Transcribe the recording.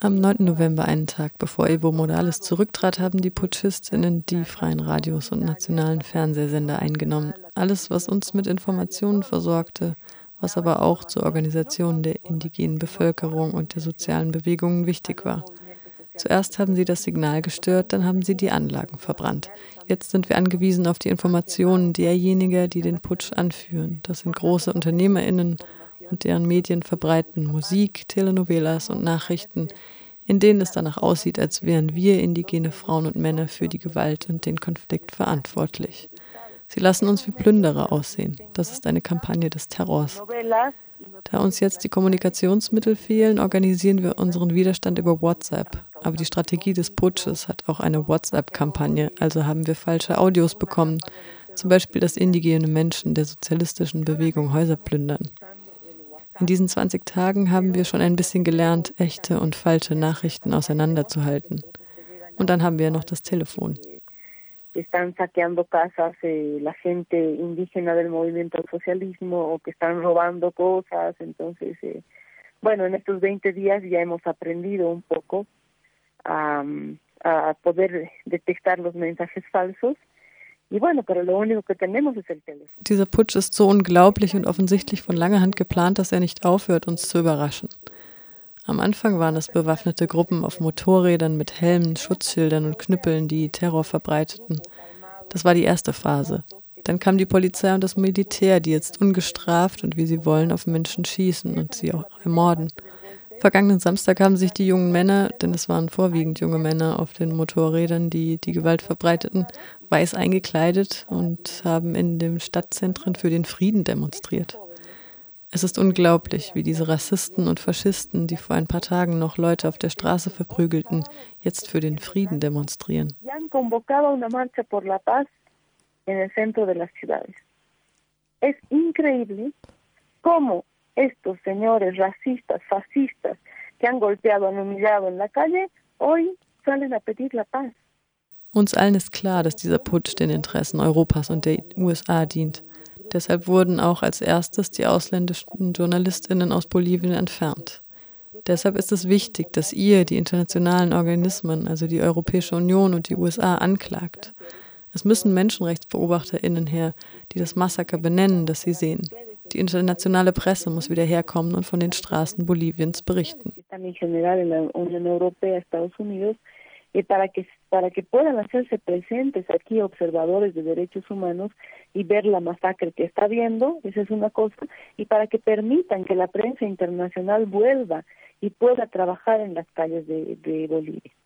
Am 9. November, einen Tag bevor Evo Morales zurücktrat, haben die Putschistinnen die freien Radios und nationalen Fernsehsender eingenommen. Alles, was uns mit Informationen versorgte, was aber auch zur Organisation der indigenen Bevölkerung und der sozialen Bewegungen wichtig war. Zuerst haben sie das Signal gestört, dann haben sie die Anlagen verbrannt. Jetzt sind wir angewiesen auf die Informationen derjenigen, die den Putsch anführen. Das sind große UnternehmerInnen und deren Medien verbreiten Musik, Telenovelas und Nachrichten, in denen es danach aussieht, als wären wir indigene Frauen und Männer für die Gewalt und den Konflikt verantwortlich. Sie lassen uns wie Plünderer aussehen. Das ist eine Kampagne des Terrors. Da uns jetzt die Kommunikationsmittel fehlen, organisieren wir unseren Widerstand über WhatsApp. Aber die Strategie des Putsches hat auch eine WhatsApp-Kampagne, also haben wir falsche Audios bekommen, zum Beispiel, dass indigene Menschen der sozialistischen Bewegung Häuser plündern. In diesen 20 Tagen haben wir schon ein bisschen gelernt, echte und falsche Nachrichten auseinanderzuhalten. Und dann haben wir noch das Telefon. están saqueando casas eh, la gente indígena del movimiento al socialismo o que están robando cosas. Entonces, eh, 20 días ya hemos aprendido un poco a, a poder detectar los mensajes falsos. Y bueno, pero lo único que tenemos es el teléfono. Dieser Putsch ist so unglaublich und offensichtlich von langer Hand geplant, dass er nicht aufhört, uns zu überraschen. Am Anfang waren es bewaffnete Gruppen auf Motorrädern mit Helmen, Schutzschildern und Knüppeln, die Terror verbreiteten. Das war die erste Phase. Dann kam die Polizei und das Militär, die jetzt ungestraft und wie sie wollen auf Menschen schießen und sie auch ermorden. Vergangenen Samstag haben sich die jungen Männer, denn es waren vorwiegend junge Männer auf den Motorrädern, die die Gewalt verbreiteten, weiß eingekleidet und haben in den Stadtzentren für den Frieden demonstriert. Es ist unglaublich, wie diese Rassisten und Faschisten, die vor ein paar Tagen noch Leute auf der Straße verprügelten, jetzt für den Frieden demonstrieren. Es increíble cómo estos señores racistas, fascistas, que han golpeado, han humillado en la calle, hoy salen a pedir la paz. Uns allen ist klar, dass dieser Putsch den Interessen Europas und der USA dient. Deshalb wurden auch als erstes die ausländischen Journalistinnen aus Bolivien entfernt. Deshalb ist es wichtig, dass ihr die internationalen Organismen, also die Europäische Union und die USA, anklagt. Es müssen Menschenrechtsbeobachterinnen her, die das Massaker benennen, das sie sehen. Die internationale Presse muss wieder herkommen und von den Straßen Boliviens berichten. y para que puedan hacerse presentes aquí observadores de derechos humanos y ver la masacre que está viendo, esa es una cosa, y para que permitan que la prensa internacional vuelva y pueda trabajar en las calles de Bolivia.